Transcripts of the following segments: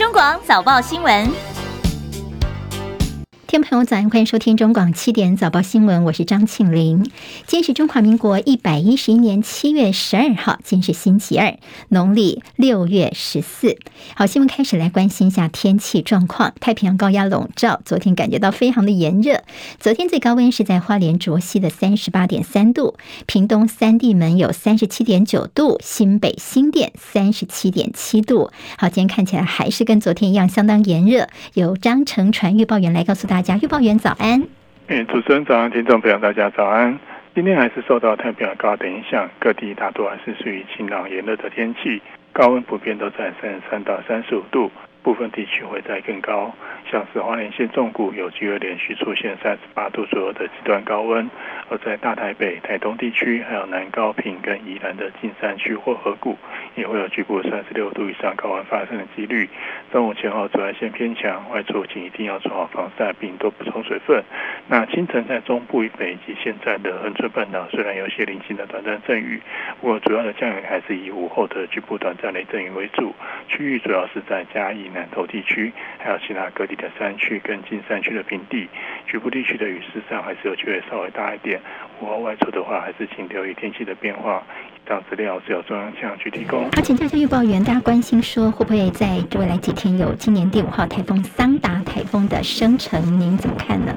中广早报新闻。听众朋友，早安，欢迎收听中广七点早报新闻，我是张庆玲。今天是中华民国一百一十一年七月十二号，今天是星期二，农历六月十四。好，新闻开始来关心一下天气状况。太平洋高压笼罩，昨天感觉到非常的炎热。昨天最高温是在花莲卓溪的三十八点三度，屏东三地门有三十七点九度，新北新店三十七点七度。好，今天看起来还是跟昨天一样相当炎热。由张成传预报员来告诉大。大家预报员早安，哎，主持人早安，听众朋友大家早安。今天还是受到太平洋高压的影响，各地大多还是属于晴朗炎热的天气，高温普遍都在三十三到三十五度。部分地区会在更高，像是花莲县中谷有机会连续出现三十八度左右的极端高温，而在大台北、台东地区，还有南高屏跟宜兰的近山区或河谷，也会有局部三十六度以上高温发生的几率。中午前后紫外线偏强，外出请一定要做好防晒，并多补充水分。那清晨在中部以北以及现在的恒春半岛，虽然有些零星的短暂阵雨，不过主要的降雨还是以午后的局部短暂雷阵雨为主。区域主要是在嘉义。南投地区，还有其他各地的山区跟近山区的平地，局部地区的雨势上还是有机会稍微大一点。午后外出的话，还是请留意天气的变化。以上资料是由中央气象局提供。好，请教一下预报员，大家关心说会不会在未来几天有今年第五号台风桑达台风的生成？您怎么看呢？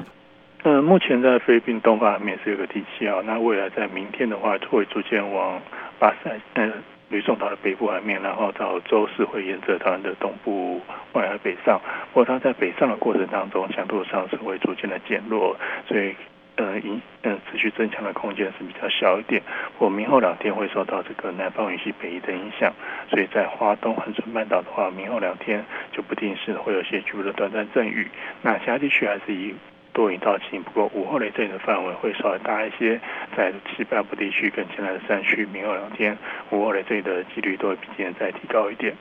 呃，目前在菲律宾东方面是有个低气压，那未来在明天的话会逐渐往巴塞嗯。吕宋岛的北部海面，然后到周四会沿着台湾的东部外海北上。不过它在北上的过程当中，强度上是会逐渐的减弱，所以呃，影呃持续增强的空间是比较小一点。我明后两天会受到这个南方云系北移的影响，所以在华东恒春半岛的话，明后两天就不定是会有些局部的短暂阵雨。那其他地区还是以多云到晴，不过午后雷阵雨的范围会稍微大一些，在西半部地区跟前来的山区，明后两天午后雷阵雨的几率都会比今天再提高一点。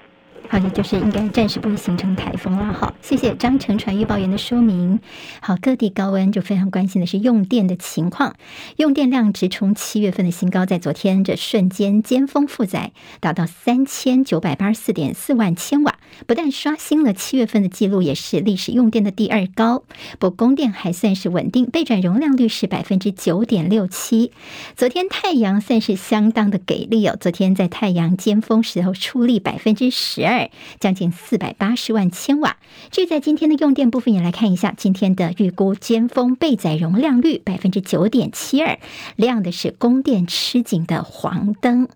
好，也就是应该暂时不会形成台风了。好，谢谢张成传预报员的说明。好，各地高温就非常关心的是用电的情况，用电量直冲七月份的新高，在昨天这瞬间尖峰负载达到三千九百八十四点四万千瓦，不但刷新了七月份的记录，也是历史用电的第二高。不供电还算是稳定，备转容量率是百分之九点六七。昨天太阳算是相当的给力哦，昨天在太阳尖峰时候出力百分之十二。将近四百八十万千瓦。至于在今天的用电部分，也来看一下今天的预估尖峰备载容量率百分之九点七二，亮的是供电吃紧的黄灯。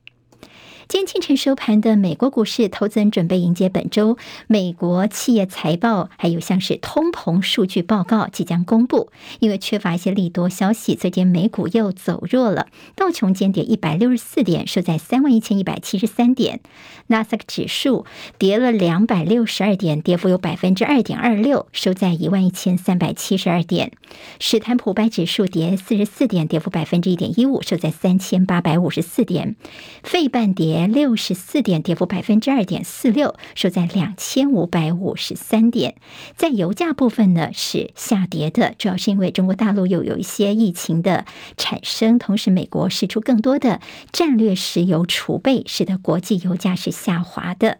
今天清晨收盘的美国股市，投资人准备迎接本周美国企业财报，还有像是通膨数据报告即将公布。因为缺乏一些利多消息，最近美股又走弱了。道琼间跌一百六十四点，收在三万一千一百七十三点。纳斯达克指数跌了两百六十二点，跌幅有百分之二点二六，收在一万一千三百七十二点。史坦普白指数跌四十四点，跌幅百分之一点一五，收在三千八百五十四点。费半跌。六十四点，跌幅百分之二点四六，收在两千五百五十三点。在油价部分呢，是下跌的，主要是因为中国大陆又有一些疫情的产生，同时美国释出更多的战略石油储备，使得国际油价是下滑的。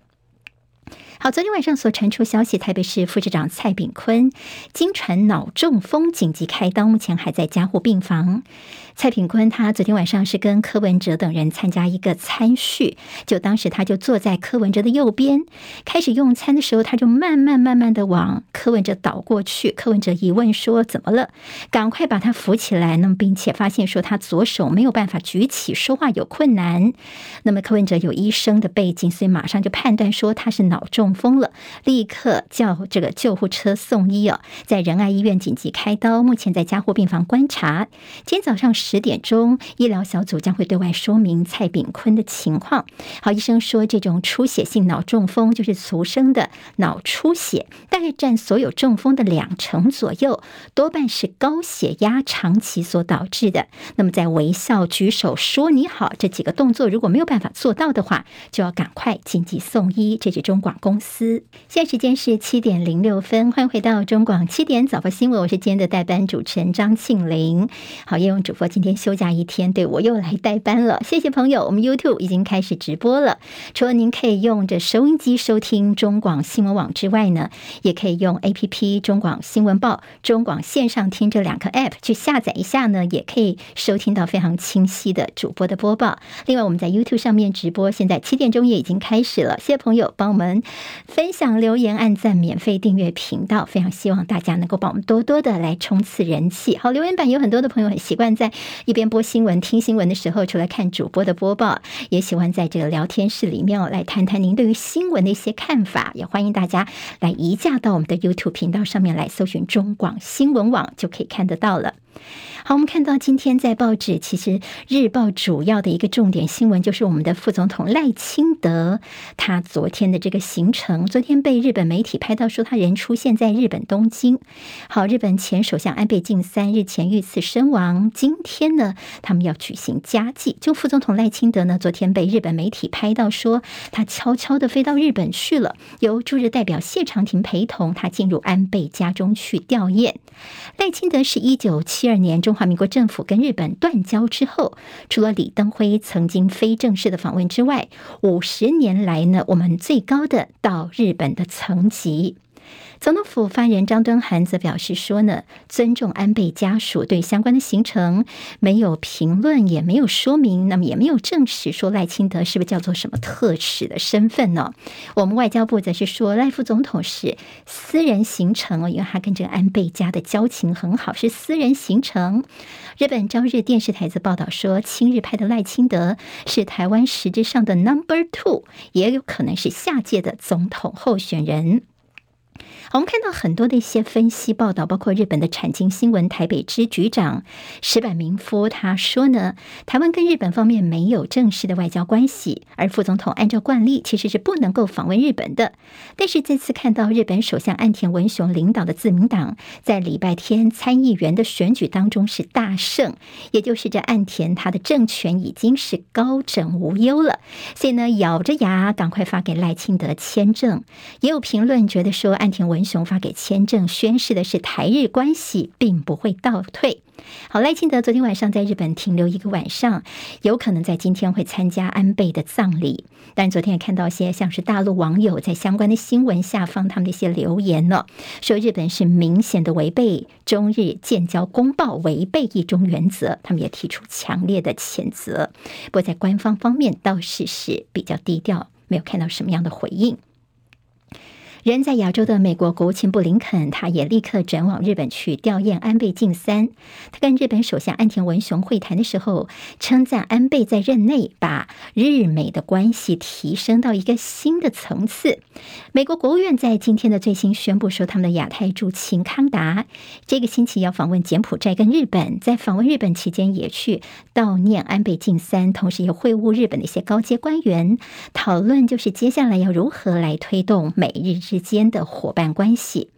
好，昨天晚上所传出消息，台北市副市长蔡炳坤经传脑中风紧急开刀，目前还在加护病房。蔡炳坤他昨天晚上是跟柯文哲等人参加一个餐叙，就当时他就坐在柯文哲的右边，开始用餐的时候，他就慢慢慢慢的往柯文哲倒过去。柯文哲一问说怎么了，赶快把他扶起来。那么并且发现说他左手没有办法举起，说话有困难。那么柯文哲有医生的背景，所以马上就判断说他是脑中风了，立刻叫这个救护车送医哦，在仁爱医院紧急开刀，目前在加护病房观察。今天早上十十点钟，医疗小组将会对外说明蔡炳坤的情况。好，医生说，这种出血性脑中风就是俗称的脑出血，大概占所有中风的两成左右，多半是高血压长期所导致的。那么，在微笑、举手、说你好这几个动作如果没有办法做到的话，就要赶快紧急送医。这是中广公司。现在时间是七点零六分，欢迎回到中广七点早报新闻，我是今天的代班主持人张庆玲。好，叶用主播今天休假一天，对，我又来代班了。谢谢朋友，我们 YouTube 已经开始直播了。除了您可以用着收音机收听中广新闻网之外呢，也可以用 APP 中广新闻报、中广线上听这两个 App 去下载一下呢，也可以收听到非常清晰的主播的播报。另外，我们在 YouTube 上面直播，现在七点钟也已经开始了。谢谢朋友帮我们分享、留言、按赞、免费订阅频道，非常希望大家能够帮我们多多的来冲刺人气。好，留言板有很多的朋友很习惯在一边播新闻、听新闻的时候，除了看主播的播报，也喜欢在这个聊天室里面来谈谈您对于新闻的一些看法。也欢迎大家来移驾到我们的 YouTube 频道上面来搜寻中广新闻网，就可以看得到了。好，我们看到今天在报纸，其实日报主要的一个重点新闻就是我们的副总统赖清德，他昨天的这个行程，昨天被日本媒体拍到说他人出现在日本东京。好，日本前首相安倍晋三日前遇刺身亡，今天呢，他们要举行家祭。就副总统赖清德呢，昨天被日本媒体拍到说他悄悄的飞到日本去了，由驻日代表谢长廷陪同他进入安倍家中去吊唁。赖清德是一九七。第二年，中华民国政府跟日本断交之后，除了李登辉曾经非正式的访问之外，五十年来呢，我们最高的到日本的层级。总统府发言人张敦涵则表示说呢，尊重安倍家属对相关的行程没有评论，也没有说明，那么也没有证实说赖清德是不是叫做什么特使的身份呢？我们外交部则是说赖副总统是私人行程哦，因为他跟这个安倍家的交情很好，是私人行程。日本朝日电视台则报道说，亲日派的赖清德是台湾实质上的 Number Two，也有可能是下届的总统候选人。我们看到很多的一些分析报道，包括日本的产经新闻台北支局长石坂明夫，他说呢，台湾跟日本方面没有正式的外交关系，而副总统按照惯例其实是不能够访问日本的。但是这次看到日本首相岸田文雄领导的自民党在礼拜天参议员的选举当中是大胜，也就是这岸田他的政权已经是高枕无忧了，所以呢，咬着牙赶快发给赖清德签证。也有评论觉得说，岸田田文雄发给签证，宣示的是台日关系并不会倒退。好，赖清德昨天晚上在日本停留一个晚上，有可能在今天会参加安倍的葬礼。但昨天也看到一些像是大陆网友在相关的新闻下方他们的一些留言呢，说日本是明显的违背中日建交公报，违背一中原则，他们也提出强烈的谴责。不过在官方方面倒是是比较低调，没有看到什么样的回应。人在亚洲的美国国务卿布林肯，他也立刻转往日本去吊唁安倍晋三。他跟日本首相岸田文雄会谈的时候，称赞安倍在任内把日美的关系提升到一个新的层次。美国国务院在今天的最新宣布说，他们的亚太驻青康达这个星期要访问柬埔寨跟日本，在访问日本期间也去悼念安倍晋三，同时也会晤日本的一些高阶官员，讨论就是接下来要如何来推动美日之之间的伙伴关系。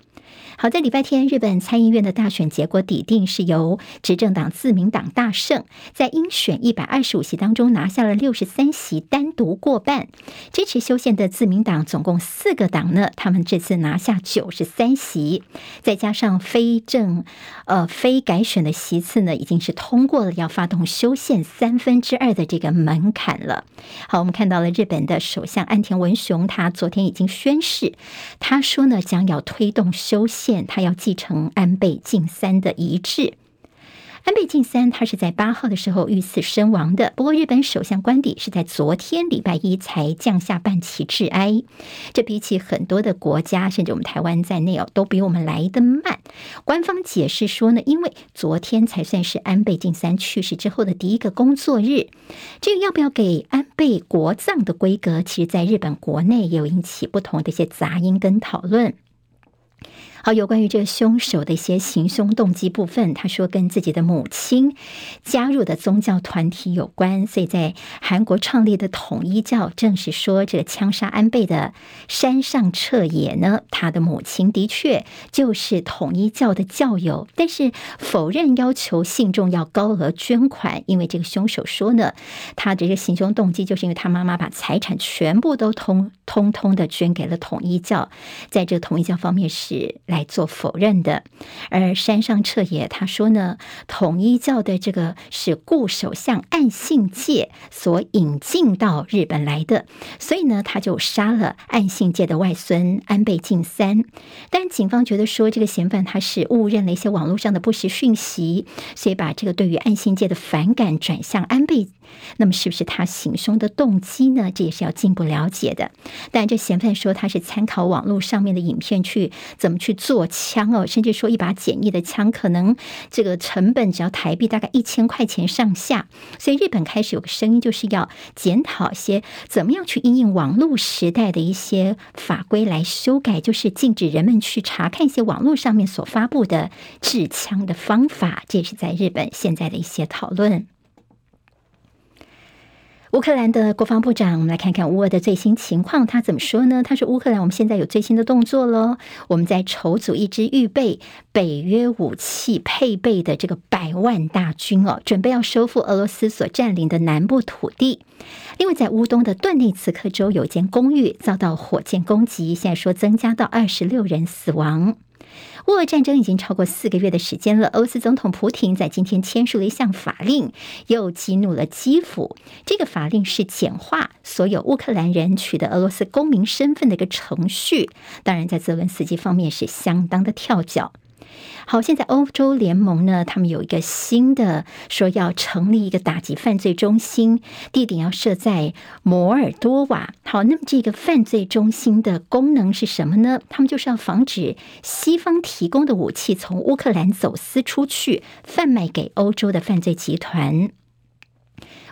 好在礼拜天，日本参议院的大选结果底定是由执政党自民党大胜，在应选一百二十五席当中拿下了六十三席，单独过半。支持修宪的自民党总共四个党呢，他们这次拿下九十三席，再加上非正呃非改选的席次呢，已经是通过了要发动修宪三分之二的这个门槛了。好，我们看到了日本的首相岸田文雄，他昨天已经宣誓，他说呢将要推动修宪。他要继承安倍晋三的遗志。安倍晋三他是在八号的时候遇刺身亡的。不过，日本首相官邸是在昨天礼拜一才降下半旗致哀。这比起很多的国家，甚至我们台湾在内哦，都比我们来得慢。官方解释说呢，因为昨天才算是安倍晋三去世之后的第一个工作日。这个要不要给安倍国葬的规格，其实在日本国内也有引起不同的一些杂音跟讨论。好，有关于这个凶手的一些行凶动机部分，他说跟自己的母亲加入的宗教团体有关，所以在韩国创立的统一教正是说，这个枪杀安倍的山上彻也呢，他的母亲的确就是统一教的教友，但是否认要求信众要高额捐款，因为这个凶手说呢，他的这个行凶动机就是因为他妈妈把财产全部都通通通的捐给了统一教，在这统一教方面是。来来做否认的，而山上彻也他说呢，统一教的这个是固首相岸信介所引进到日本来的，所以呢，他就杀了岸信介的外孙安倍晋三。但警方觉得说，这个嫌犯他是误认了一些网络上的不实讯息，所以把这个对于岸信介的反感转向安倍。那么，是不是他行凶的动机呢？这也是要进一步了解的。但这嫌犯说他是参考网络上面的影片去怎么去做枪哦，甚至说一把简易的枪可能这个成本只要台币大概一千块钱上下。所以日本开始有个声音，就是要检讨一些怎么样去应应网络时代的一些法规来修改，就是禁止人们去查看一些网络上面所发布的制枪的方法。这也是在日本现在的一些讨论。乌克兰的国防部长，我们来看看乌俄的最新情况，他怎么说呢？他说：“乌克兰，我们现在有最新的动作喽，我们在筹组一支预备北约武器配备的这个百万大军哦，准备要收复俄罗斯所占领的南部土地。另外，在乌东的顿内茨克州有一间公寓遭到火箭攻击，现在说增加到二十六人死亡。”乌俄战争已经超过四个月的时间了。俄罗斯总统普廷在今天签署了一项法令，又激怒了基辅。这个法令是简化所有乌克兰人取得俄罗斯公民身份的一个程序。当然，在泽伦斯基方面是相当的跳脚。好，现在欧洲联盟呢，他们有一个新的说要成立一个打击犯罪中心，地点要设在摩尔多瓦。好，那么这个犯罪中心的功能是什么呢？他们就是要防止西方提供的武器从乌克兰走私出去，贩卖给欧洲的犯罪集团。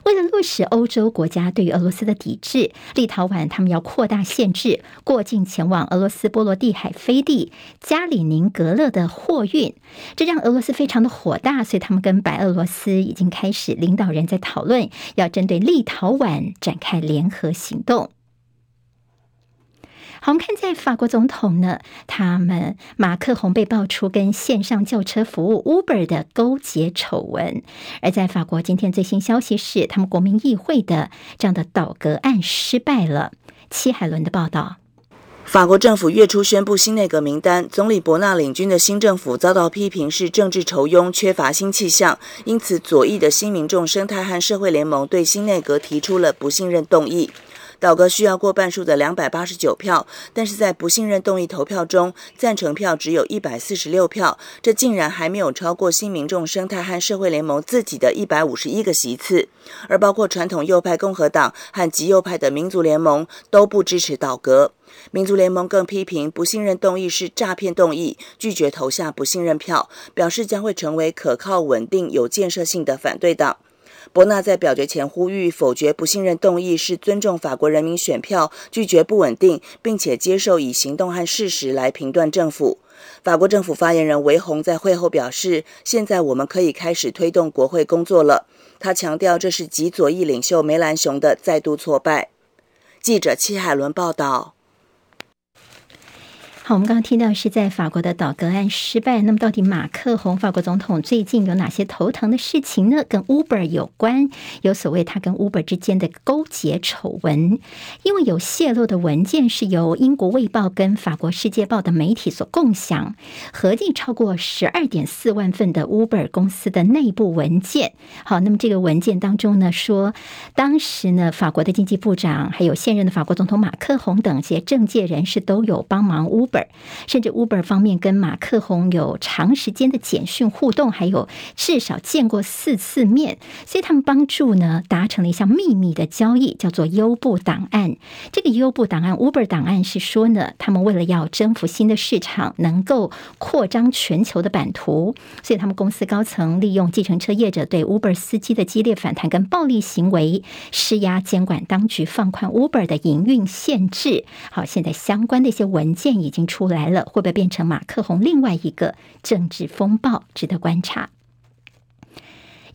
为了落实欧洲国家对于俄罗斯的抵制，立陶宛他们要扩大限制过境前往俄罗斯波罗的海飞地加里宁格勒的货运，这让俄罗斯非常的火大，所以他们跟白俄罗斯已经开始领导人在讨论，要针对立陶宛展开联合行动。好，我们看在法国总统呢，他们马克宏被爆出跟线上叫车服务 Uber 的勾结丑闻，而在法国今天最新消息是，他们国民议会的这样的倒阁案失败了。戚海伦的报道，法国政府月初宣布新内阁名单，总理伯纳领军的新政府遭到批评是政治酬庸、缺乏新气象，因此左翼的新民众生态和社会联盟对新内阁提出了不信任动议。倒阁需要过半数的两百八十九票，但是在不信任动议投票中，赞成票只有一百四十六票，这竟然还没有超过新民众生态和社会联盟自己的一百五十一个席次，而包括传统右派共和党和极右派的民族联盟都不支持倒阁。民族联盟更批评不信任动议是诈骗动议，拒绝投下不信任票，表示将会成为可靠、稳定、有建设性的反对党。伯纳在表决前呼吁否决不信任动议是尊重法国人民选票，拒绝不稳定，并且接受以行动和事实来评断政府。法国政府发言人维宏在会后表示：“现在我们可以开始推动国会工作了。”他强调这是极左翼领袖梅兰雄的再度挫败。记者戚海伦报道。好，我们刚刚听到是在法国的倒阁案失败。那么，到底马克宏法国总统最近有哪些头疼的事情呢？跟 Uber 有关，有所谓他跟 Uber 之间的勾结丑闻。因为有泄露的文件是由英国卫报跟法国世界报的媒体所共享，合计超过十二点四万份的 Uber 公司的内部文件。好，那么这个文件当中呢，说当时呢，法国的经济部长还有现任的法国总统马克宏等些政界人士都有帮忙 Uber。甚至 Uber 方面跟马克宏有长时间的简讯互动，还有至少见过四次面，所以他们帮助呢达成了一项秘密的交易，叫做优步档案。这个优步档案 Uber 档案是说呢，他们为了要征服新的市场，能够扩张全球的版图，所以他们公司高层利用计程车业者对 Uber 司机的激烈反弹跟暴力行为，施压监管当局放宽 Uber 的营运限制。好，现在相关的一些文件已经。出来了，会不会变成马克宏另外一个政治风暴，值得观察。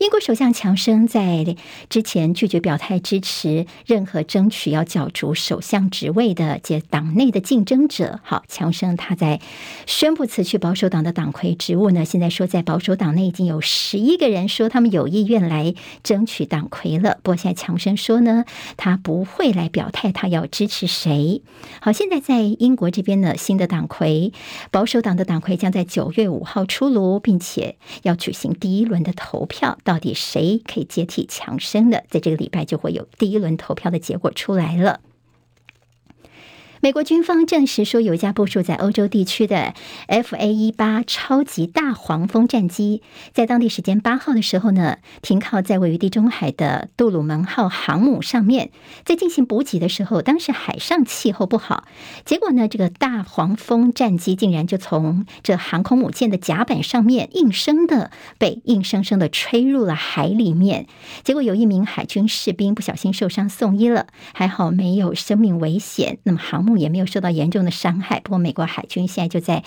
英国首相强生在之前拒绝表态支持任何争取要角逐首相职位的这党内的竞争者。好，强生他在宣布辞去保守党的党魁职务呢。现在说在保守党内已经有十一个人说他们有意愿来争取党魁了。不过现在强生说呢，他不会来表态，他要支持谁。好，现在在英国这边呢，新的党魁保守党的党魁将在九月五号出炉，并且要举行第一轮的投票。到到底谁可以接替强生的？在这个礼拜就会有第一轮投票的结果出来了。美国军方证实说，有一架部署在欧洲地区的 F-A-18 超级大黄蜂战机，在当地时间八号的时候呢，停靠在位于地中海的杜鲁门号航母上面，在进行补给的时候，当时海上气候不好，结果呢，这个大黄蜂战机竟然就从这航空母舰的甲板上面应声的被硬生生的吹入了海里面，结果有一名海军士兵不小心受伤送医了，还好没有生命危险。那么航母。也没有受到严重的伤害，不过美国海军现在就在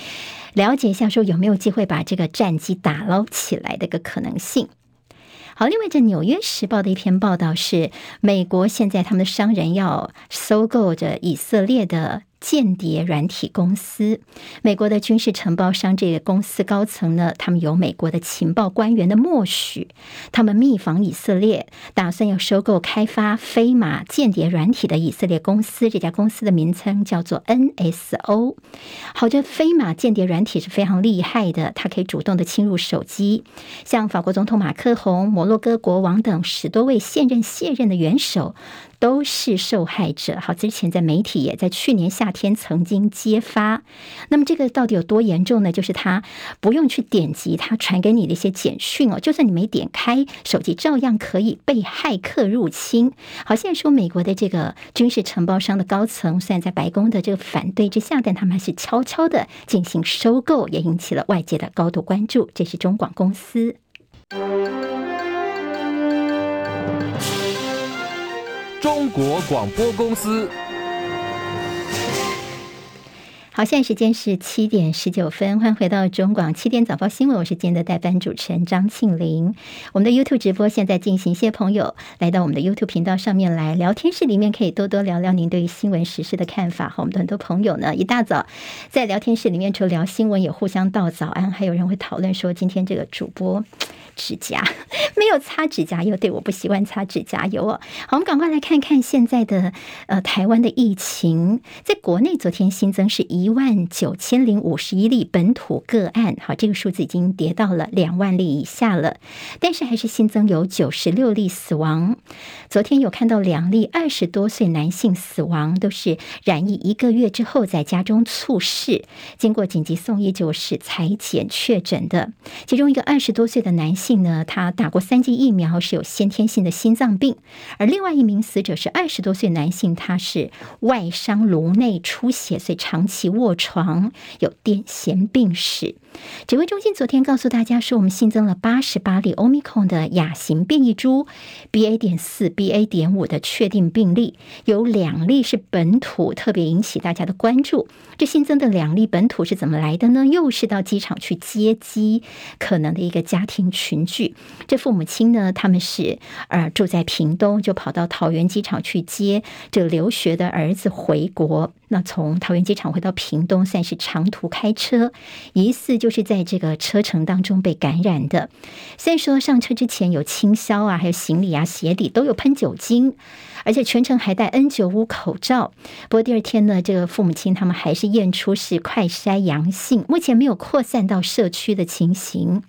了解一下，说有没有机会把这个战机打捞起来的一个可能性。好，另外这《纽约时报》的一篇报道是，美国现在他们的商人要收购着以色列的。间谍软体公司，美国的军事承包商这个公司高层呢，他们有美国的情报官员的默许，他们密访以色列，打算要收购开发飞马间谍软体的以色列公司。这家公司的名称叫做 NSO。好，这飞马间谍软体是非常厉害的，它可以主动的侵入手机，像法国总统马克宏、摩洛哥国王等十多位现任卸任的元首。都是受害者。好，之前在媒体也在去年夏天曾经揭发。那么这个到底有多严重呢？就是他不用去点击他传给你的一些简讯哦，就算你没点开，手机照样可以被骇客入侵。好，现在说美国的这个军事承包商的高层，虽然在白宫的这个反对之下，但他们还是悄悄的进行收购，也引起了外界的高度关注。这是中广公司。中国广播公司。好，现在时间是七点十九分，欢迎回到中广七点早报新闻，我是今天的代班主持人张庆玲。我们的 YouTube 直播现在进行，谢谢朋友来到我们的 YouTube 频道上面来，聊天室里面可以多多聊聊您对于新闻时事的看法。和我们的很多朋友呢，一大早在聊天室里面除了聊新闻，也互相道早安，还有人会讨论说今天这个主播。指甲 没有擦指甲油，对，我不习惯擦指甲油哦。好，我们赶快来看看现在的呃台湾的疫情，在国内昨天新增是一万九千零五十一例本土个案，好，这个数字已经跌到了两万例以下了，但是还是新增有九十六例死亡。昨天有看到两例二十多岁男性死亡，都是染疫一个月之后在家中猝逝，经过紧急送医就是裁检确诊的，其中一个二十多岁的男。性呢，他打过三剂疫苗，是有先天性的心脏病；而另外一名死者是二十多岁男性，他是外伤颅内出血，所以长期卧床，有癫痫病史。指挥中心昨天告诉大家说，我们新增了八十八例 Omicron 的亚型变异株 BA. 点四、BA. 点五的确定病例，有两例是本土，特别引起大家的关注。这新增的两例本土是怎么来的呢？又是到机场去接机，可能的一个家庭群聚。这父母亲呢，他们是呃住在屏东，就跑到桃园机场去接这留学的儿子回国。那从桃园机场回到屏东，算是长途开车，疑似就是在这个车程当中被感染的。虽然说上车之前有清消啊，还有行李啊、鞋底都有喷酒精，而且全程还戴 N95 口罩。不过第二天呢，这个父母亲他们还是验出是快筛阳性，目前没有扩散到社区的情形。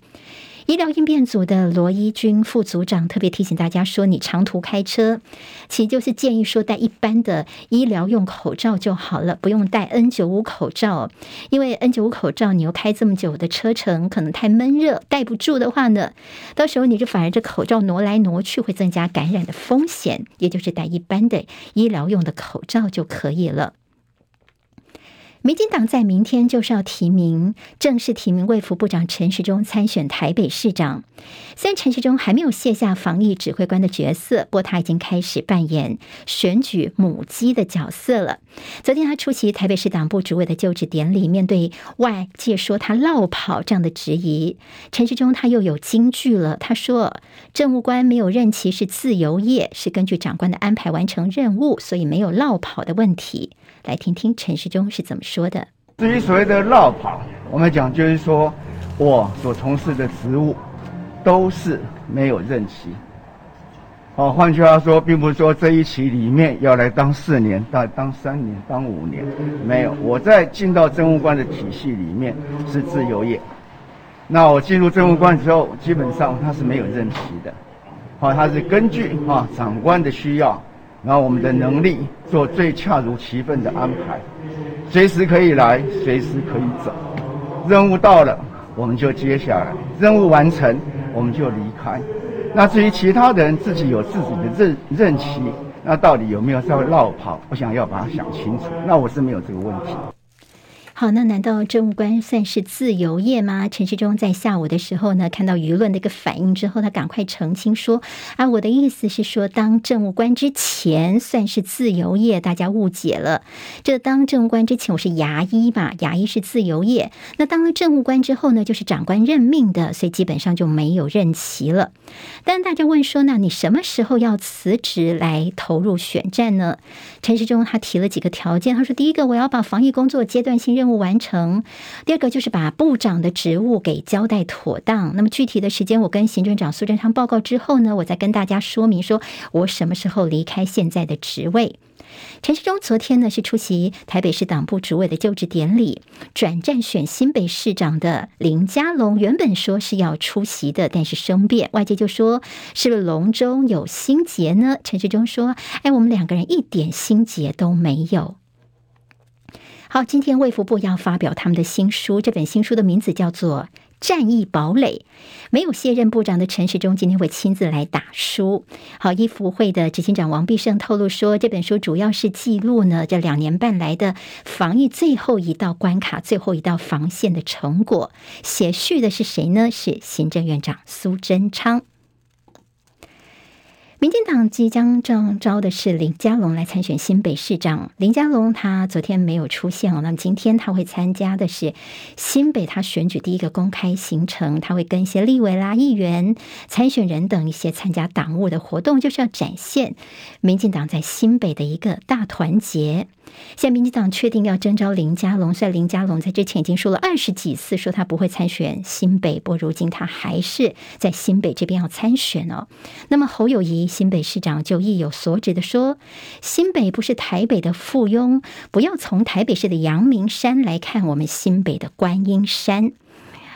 医疗应变组的罗一军副组长特别提醒大家说：“你长途开车，其实就是建议说戴一般的医疗用口罩就好了，不用戴 N95 口罩。因为 N95 口罩你又开这么久的车程，可能太闷热，戴不住的话呢，到时候你就反而这口罩挪来挪去，会增加感染的风险。也就是戴一般的医疗用的口罩就可以了。”民进党在明天就是要提名，正式提名卫福部长陈时中参选台北市长。虽然陈时中还没有卸下防疫指挥官的角色，不过他已经开始扮演选举母鸡的角色了。昨天他出席台北市党部主委的就职典礼，面对外界说他落跑这样的质疑，陈时中他又有金句了。他说：“政务官没有任期是自由业，是根据长官的安排完成任务，所以没有落跑的问题。”来听听陈世忠是怎么说的。至于所谓的落跑，我们讲就是说我所从事的职务。都是没有任期，好，换句话说，并不是说这一期里面要来当四年、当当三年、当五年，没有。我在进到政务官的体系里面是自由业，那我进入政务官之后，基本上他是没有任期的，好，他是根据啊长官的需要，然后我们的能力做最恰如其分的安排，随时可以来，随时可以走，任务到了我们就接下来，任务完成。我们就离开。那至于其他人自己有自己的任任期，那到底有没有在绕跑？我想要把它想清楚。那我是没有这个问题。好，那难道政务官算是自由业吗？陈时中在下午的时候呢，看到舆论的一个反应之后，他赶快澄清说：“啊，我的意思是说，当政务官之前算是自由业，大家误解了。这当政务官之前，我是牙医嘛，牙医是自由业。那当了政务官之后呢，就是长官任命的，所以基本上就没有任期了。但大家问说，那你什么时候要辞职来投入选战呢？陈时中他提了几个条件，他说：第一个，我要把防疫工作阶段性任务。务完成，第二个就是把部长的职务给交代妥当。那么具体的时间，我跟行政长苏贞昌报告之后呢，我再跟大家说明说我什么时候离开现在的职位。陈时中昨天呢是出席台北市党部主委的就职典礼，转战选新北市长的林佳龙原本说是要出席的，但是生变，外界就说是不是龙中有心结呢？陈时中说：“哎，我们两个人一点心结都没有。”好，今天卫福部要发表他们的新书，这本新书的名字叫做《战役堡垒》。没有卸任部长的陈时中今天会亲自来打书。好，医福会的执行长王必胜透露说，这本书主要是记录呢这两年半来的防疫最后一道关卡、最后一道防线的成果。写序的是谁呢？是行政院长苏贞昌。民进党即将正招的是林佳龙来参选新北市长。林佳龙他昨天没有出现哦，那么今天他会参加的是新北他选举第一个公开行程，他会跟一些立委啦、议员、参选人等一些参加党务的活动，就是要展现民进党在新北的一个大团结。现在民进党确定要征召林佳龙，虽然林佳龙在之前已经说了二十几次，说他不会参选新北，不过如今他还是在新北这边要参选哦。那么侯友谊新北市长就意有所指的说，新北不是台北的附庸，不要从台北市的阳明山来看我们新北的观音山。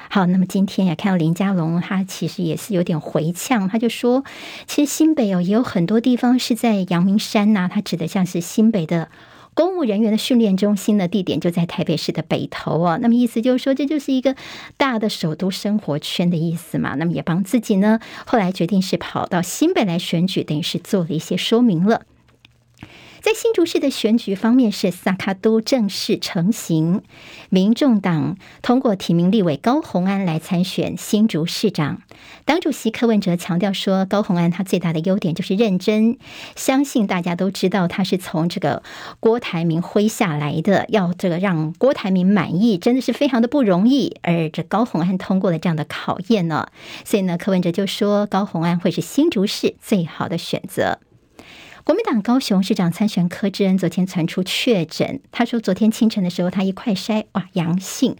好，那么今天也看到林佳龙，他其实也是有点回呛，他就说，其实新北哦也有很多地方是在阳明山呐、他指的像是新北的。公务人员的训练中心的地点就在台北市的北投哦，那么意思就是说，这就是一个大的首都生活圈的意思嘛。那么也帮自己呢，后来决定是跑到新北来选举，等于是做了一些说明了。在新竹市的选举方面，是萨卡都正式成型，民众党通过提名立委高虹安来参选新竹市长。党主席柯文哲强调说，高虹安他最大的优点就是认真，相信大家都知道他是从这个郭台铭麾下来的，要这个让郭台铭满意，真的是非常的不容易。而这高虹安通过了这样的考验呢，所以呢，柯文哲就说高虹安会是新竹市最好的选择。国民党高雄市长参选柯志恩昨天传出确诊，他说昨天清晨的时候他一快筛哇阳性，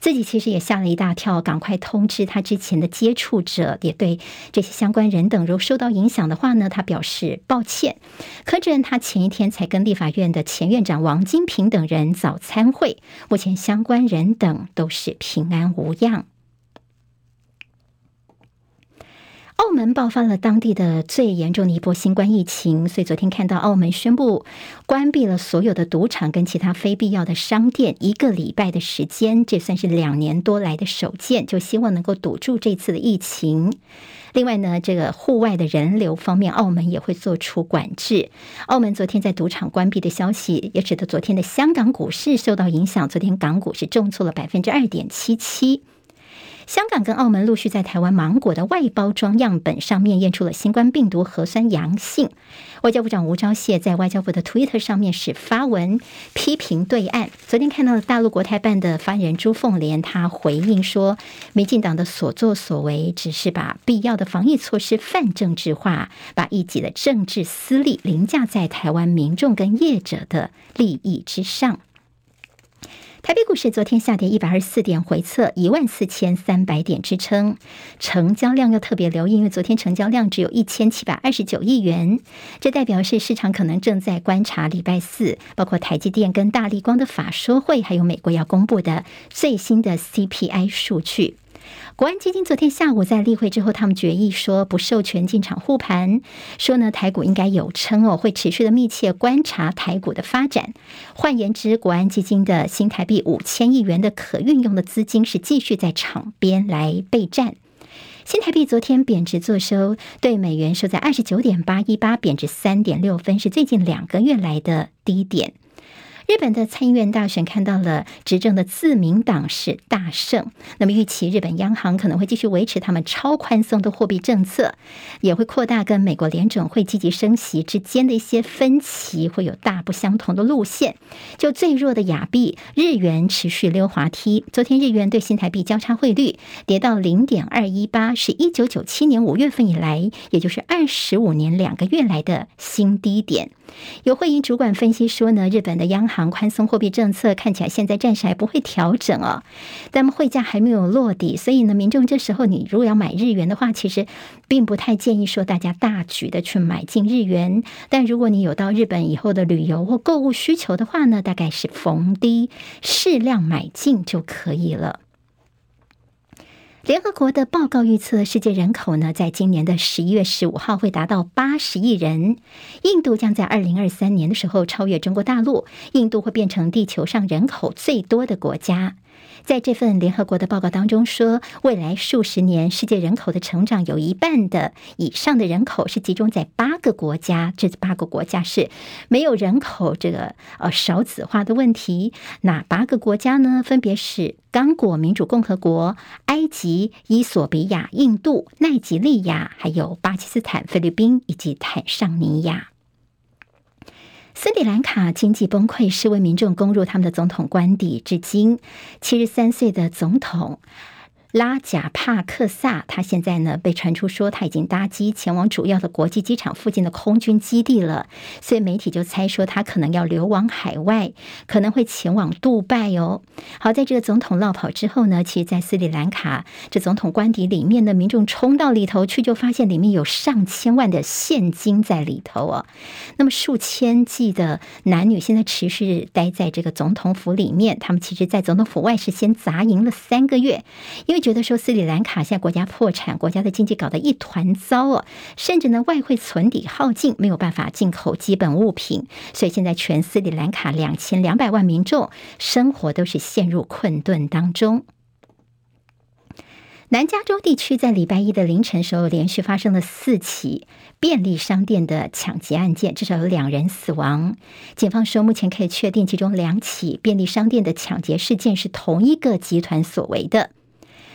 自己其实也吓了一大跳，赶快通知他之前的接触者，也对这些相关人等，如果受到影响的话呢，他表示抱歉。柯志恩他前一天才跟立法院的前院长王金平等人早餐会，目前相关人等都是平安无恙。澳门爆发了当地的最严重的一波新冠疫情，所以昨天看到澳门宣布关闭了所有的赌场跟其他非必要的商店一个礼拜的时间，这算是两年多来的首见，就希望能够堵住这次的疫情。另外呢，这个户外的人流方面，澳门也会做出管制。澳门昨天在赌场关闭的消息，也使得昨天的香港股市受到影响，昨天港股是重挫了百分之二点七七。香港跟澳门陆续在台湾芒果的外包装样本上面验出了新冠病毒核酸阳性。外交部长吴钊燮在外交部的 Twitter 上面是发文批评对岸。昨天看到了大陆国台办的发言人朱凤莲，他回应说，民进党的所作所为只是把必要的防疫措施泛政治化，把一己的政治私利凌驾在台湾民众跟业者的利益之上。台北股市昨天下跌一百二十四点，回测一万四千三百点支撑，成交量又特别留意，因为昨天成交量只有一千七百二十九亿元，这代表是市场可能正在观察礼拜四，包括台积电跟大力光的法说会，还有美国要公布的最新的 CPI 数据。国安基金昨天下午在例会之后，他们决议说不授权进场护盘，说呢台股应该有撑哦，会持续的密切观察台股的发展。换言之，国安基金的新台币五千亿元的可运用的资金是继续在场边来备战。新台币昨天贬值作收，对美元收在二十九点八一八，贬值三点六分，是最近两个月来的低点。日本的参议院大选看到了执政的自民党是大胜，那么预期日本央行可能会继续维持他们超宽松的货币政策，也会扩大跟美国联准会积极升息之间的一些分歧，会有大不相同的路线。就最弱的亚币日元持续溜滑梯，昨天日元对新台币交叉汇率跌到零点二一八，是一九九七年五月份以来，也就是二十五年两个月来的新低点。有会议主管分析说呢，日本的央行宽松货币政策看起来现在暂时还不会调整哦，但汇价还没有落底，所以呢，民众这时候你如果要买日元的话，其实并不太建议说大家大举的去买进日元。但如果你有到日本以后的旅游或购物需求的话呢，大概是逢低适量买进就可以了。联合国的报告预测，世界人口呢，在今年的十一月十五号会达到八十亿人。印度将在二零二三年的时候超越中国大陆，印度会变成地球上人口最多的国家。在这份联合国的报告当中说，未来数十年世界人口的成长有一半的以上的人口是集中在八个国家，这八个国家是没有人口这个呃少子化的问题。哪八个国家呢？分别是刚果民主共和国、埃及、伊索比亚、印度、奈及利亚，还有巴基斯坦、菲律宾以及坦尚尼亚。斯里兰卡经济崩溃，是为民众攻入他们的总统官邸，至今七十三岁的总统。拉贾帕克萨，他现在呢被传出说他已经搭机前往主要的国际机场附近的空军基地了，所以媒体就猜说他可能要流亡海外，可能会前往杜拜哦。好，在这个总统落跑之后呢，其实，在斯里兰卡这总统官邸里面的民众冲到里头去，就发现里面有上千万的现金在里头哦。那么数千计的男女现在持续待在这个总统府里面，他们其实，在总统府外是先砸营了三个月，因为。觉得说斯里兰卡现在国家破产，国家的经济搞得一团糟哦，甚至呢外汇存底耗尽，没有办法进口基本物品，所以现在全斯里兰卡两千两百万民众生活都是陷入困顿当中。南加州地区在礼拜一的凌晨时候，连续发生了四起便利商店的抢劫案件，至少有两人死亡。警方说，目前可以确定，其中两起便利商店的抢劫事件是同一个集团所为的。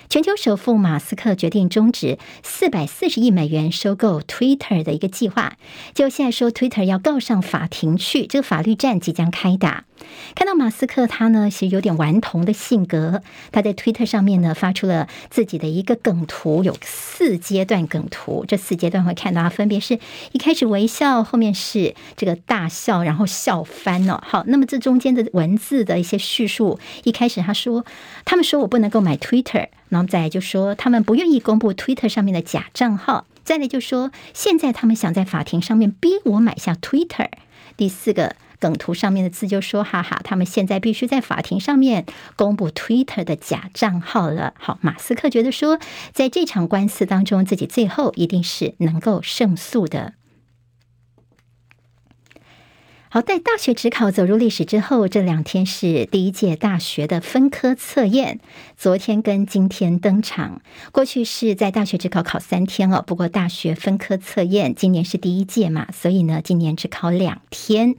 全球首富马斯克决定终止四百四十亿美元收购 Twitter 的一个计划，就现在说 Twitter 要告上法庭去，这个法律战即将开打。看到马斯克他呢，其实有点顽童的性格，他在推特上面呢发出了自己的一个梗图，有四阶段梗图，这四阶段会看到啊分别是一开始微笑，后面是这个大笑，然后笑翻了。好，那么这中间的文字的一些叙述，一开始他说，他们说我不能够买 Twitter。然后再就说他们不愿意公布 Twitter 上面的假账号，再来就说现在他们想在法庭上面逼我买下 Twitter。第四个梗图上面的字就说：“哈哈，他们现在必须在法庭上面公布 Twitter 的假账号了。”好，马斯克觉得说，在这场官司当中，自己最后一定是能够胜诉的。好，在大学只考走入历史之后，这两天是第一届大学的分科测验，昨天跟今天登场。过去是在大学只考考三天哦，不过大学分科测验今年是第一届嘛，所以呢，今年只考两天。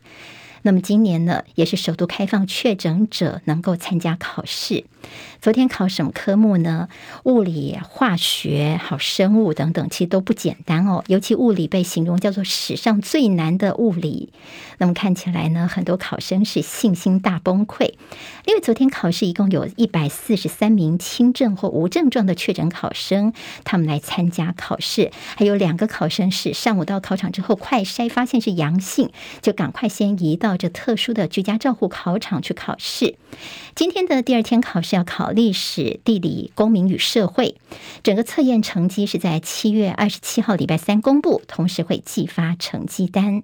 那么今年呢，也是首度开放确诊者能够参加考试。昨天考什么科目呢？物理、化学、好生物等等，其实都不简单哦。尤其物理被形容叫做史上最难的物理。那么看起来呢，很多考生是信心大崩溃。因为昨天考试一共有一百四十三名轻症或无症状的确诊考生，他们来参加考试。还有两个考生是上午到考场之后快筛发现是阳性，就赶快先移到到这特殊的居家照护考场去考试。今天的第二天考试要考历史、地理、公民与社会。整个测验成绩是在七月二十七号礼拜三公布，同时会寄发成绩单。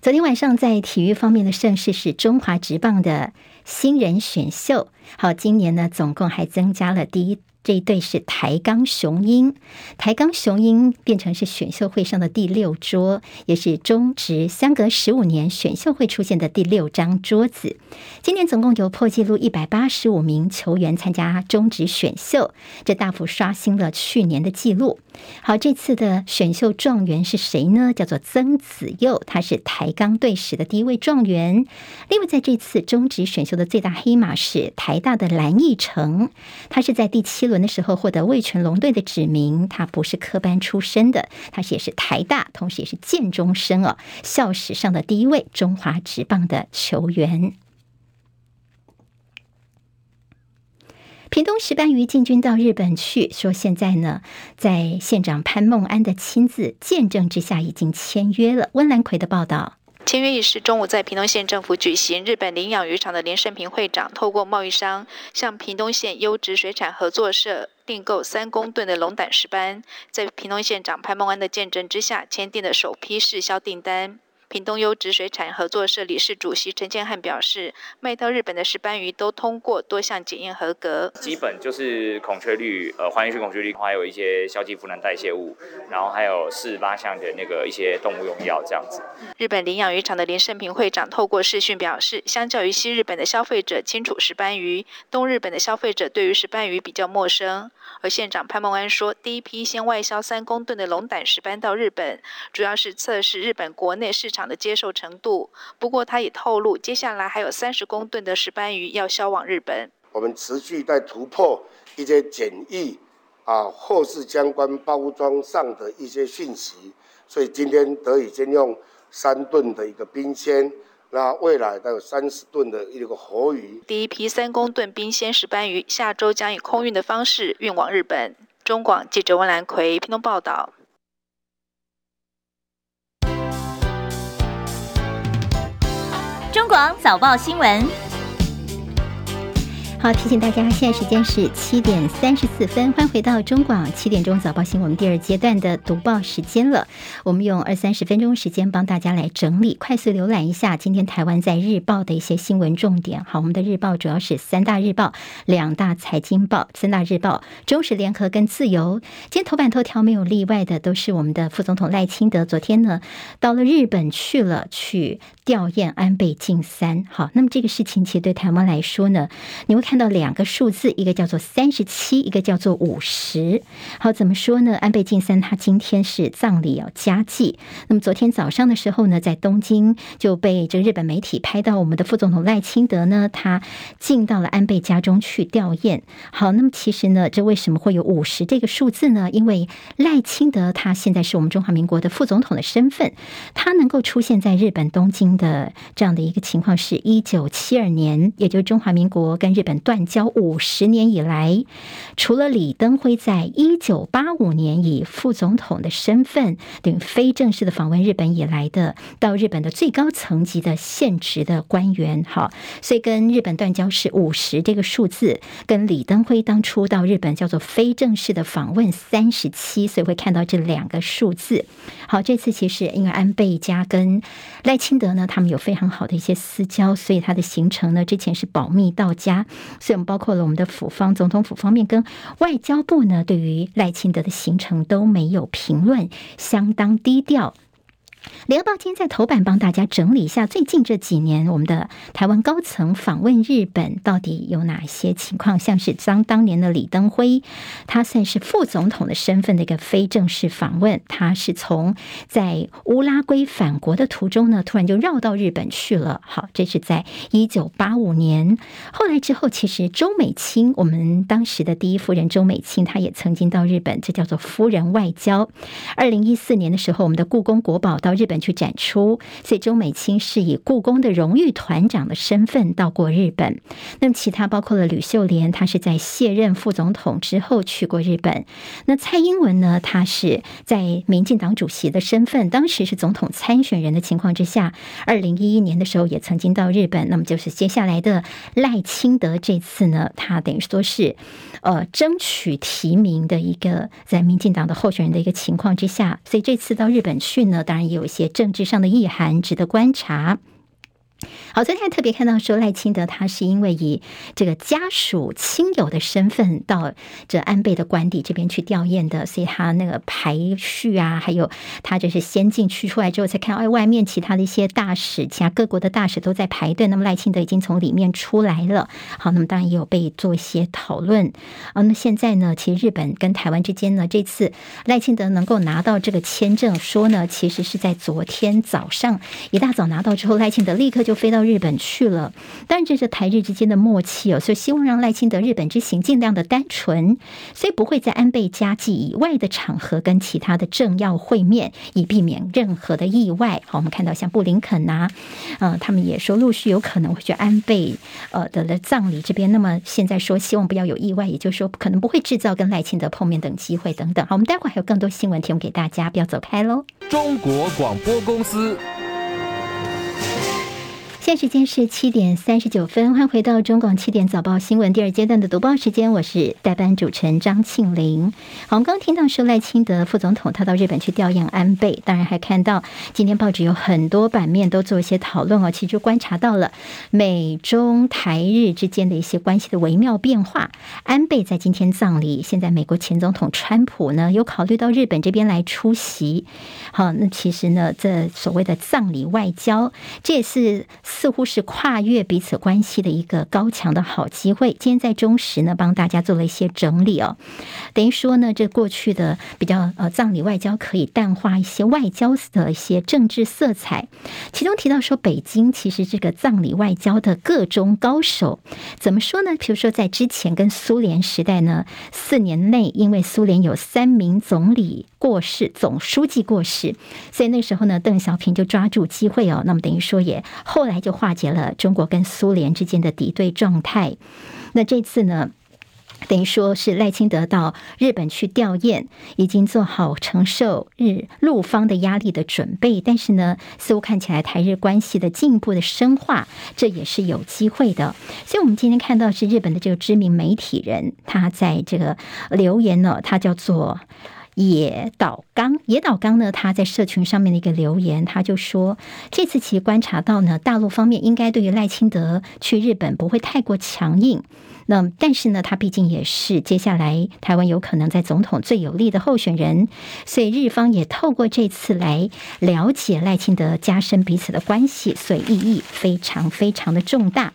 昨天晚上在体育方面的盛事是中华职棒的新人选秀。好，今年呢总共还增加了第一。这一对是台钢雄鹰，台钢雄鹰变成是选秀会上的第六桌，也是中职相隔十五年选秀会出现的第六张桌子。今年总共有破纪录一百八十五名球员参加中职选秀，这大幅刷新了去年的纪录。好，这次的选秀状元是谁呢？叫做曾子佑，他是台钢队史的第一位状元。另外，在这次中职选秀的最大黑马是台大的蓝翊诚，他是在第七轮的时候获得味全龙队的指名，他不是科班出身的，他也是台大，同时也是建中生哦，校史上的第一位中华职棒的球员。屏东石斑鱼进军到日本去，说现在呢，在县长潘孟安的亲自见证之下，已经签约了。温兰奎的报道。签约仪式中午在屏东县政府举行，日本领养渔场的林胜平会长透过贸易商向屏东县优质水产合作社订购三公吨的龙胆石斑，在屏东县长潘孟安的见证之下，签订了首批试销订单。屏东优质水产合作社理事主席陈建汉表示，卖到日本的石斑鱼都通过多项检验合格，基本就是孔雀绿、呃环鱼性孔雀绿，还有一些硝基呋喃代谢物，然后还有四十八项的那个一些动物用药这样子。日本领养渔场的林胜平会长透过视讯表示，相较于西日本的消费者清楚石斑鱼，东日本的消费者对于石斑鱼比较陌生。而县长潘孟安说，第一批先外销三公吨的龙胆石斑到日本，主要是测试日本国内市场场的接受程度。不过，他也透露，接下来还有三十公吨的石斑鱼要销往日本。我们持续在突破一些检疫啊，或是相关包装上的一些讯息，所以今天得以先用三吨的一个冰鲜，那未来还有三十吨的一个活鱼。第一批三公吨冰鲜石斑鱼下周将以空运的方式运往日本。中广记者温兰奎屏东报道。中广早报新闻。好，提醒大家，现在时间是七点三十四分，欢迎回到中广七点钟早报新闻第二阶段的读报时间了。我们用二三十分钟时间帮大家来整理，快速浏览一下今天台湾在日报的一些新闻重点。好，我们的日报主要是三大日报、两大财经报、三大日报、中时联合跟自由。今天头版头条没有例外的，都是我们的副总统赖清德昨天呢到了日本去了，去吊唁安倍晋三。好，那么这个事情其实对台湾来说呢，你会。看到两个数字，一个叫做三十七，一个叫做五十。好，怎么说呢？安倍晋三他今天是葬礼要加祭。那么昨天早上的时候呢，在东京就被这日本媒体拍到，我们的副总统赖清德呢，他进到了安倍家中去吊唁。好，那么其实呢，这为什么会有五十这个数字呢？因为赖清德他现在是我们中华民国的副总统的身份，他能够出现在日本东京的这样的一个情况，是一九七二年，也就是中华民国跟日本。断交五十年以来，除了李登辉在一九八五年以副总统的身份等于非正式的访问日本以来的，到日本的最高层级的现职的官员，好，所以跟日本断交是五十这个数字，跟李登辉当初到日本叫做非正式的访问三十七，所以会看到这两个数字。好，这次其实因为安倍家跟赖清德呢，他们有非常好的一些私交，所以他的行程呢之前是保密到家，所以我们包括了我们的府方、总统府方面跟外交部呢，对于赖清德的行程都没有评论，相当低调。联合报今天在头版帮大家整理一下最近这几年我们的台湾高层访问日本到底有哪些情况？像是当当年的李登辉，他算是副总统的身份的一个非正式访问，他是从在乌拉圭返国的途中呢，突然就绕到日本去了。好，这是在一九八五年。后来之后，其实周美青，我们当时的第一夫人周美青，她也曾经到日本，这叫做夫人外交。二零一四年的时候，我们的故宫国宝到日本去展出，所以周美青是以故宫的荣誉团长的身份到过日本。那么其他包括了吕秀莲，她是在卸任副总统之后去过日本。那蔡英文呢，她是在民进党主席的身份，当时是总统参选人的情况之下，二零一一年的时候也曾经到日本。那么就是接下来的赖清德这次呢，他等于说是呃争取提名的一个在民进党的候选人的一个情况之下，所以这次到日本去呢，当然也有一些政治上的意涵值得观察。好，昨天还特别看到说赖清德他是因为以这个家属亲友的身份到这安倍的官邸这边去吊唁的，所以他那个排序啊，还有他就是先进去出来之后才看到，哎，外面其他的一些大使，其他各国的大使都在排队，那么赖清德已经从里面出来了。好，那么当然也有被做一些讨论啊。那现在呢，其实日本跟台湾之间呢，这次赖清德能够拿到这个签证，说呢，其实是在昨天早上一大早拿到之后，赖清德立刻就飞到日本去了，当然这是台日之间的默契哦，所以希望让赖清德日本之行尽量的单纯，所以不会在安倍家祭以外的场合跟其他的政要会面，以避免任何的意外。好，我们看到像布林肯呐、啊，呃，他们也说陆续有可能会去安倍呃的的葬礼这边。那么现在说希望不要有意外，也就是说可能不会制造跟赖清德碰面等机会等等。好，我们待会还有更多新闻提供给大家，不要走开喽。中国广播公司。现在时间是七点三十九分，欢迎回到中广七点早报新闻第二阶段的读报时间，我是代班主持人张庆玲。好，我们刚听到说赖清德副总统他到日本去吊唁安倍，当然还看到今天报纸有很多版面都做一些讨论哦，其实观察到了美中台日之间的一些关系的微妙变化。安倍在今天葬礼，现在美国前总统川普呢有考虑到日本这边来出席。好，那其实呢，这所谓的葬礼外交，这也是。似乎是跨越彼此关系的一个高强的好机会。今天在中时呢，帮大家做了一些整理哦，等于说呢，这过去的比较呃葬礼外交可以淡化一些外交的一些政治色彩。其中提到说，北京其实这个葬礼外交的个中高手，怎么说呢？比如说在之前跟苏联时代呢，四年内因为苏联有三名总理过世，总书记过世，所以那时候呢，邓小平就抓住机会哦，那么等于说也后来就。就化解了中国跟苏联之间的敌对状态。那这次呢，等于说是赖清德到日本去吊唁，已经做好承受日陆方的压力的准备。但是呢，似乎看起来台日关系的进一步的深化，这也是有机会的。所以，我们今天看到是日本的这个知名媒体人，他在这个留言呢，他叫做。野岛刚，野岛刚呢，他在社群上面的一个留言，他就说，这次其实观察到呢，大陆方面应该对于赖清德去日本不会太过强硬。那但是呢，他毕竟也是接下来台湾有可能在总统最有力的候选人，所以日方也透过这次来了解赖清德，加深彼此的关系，所以意义非常非常的重大。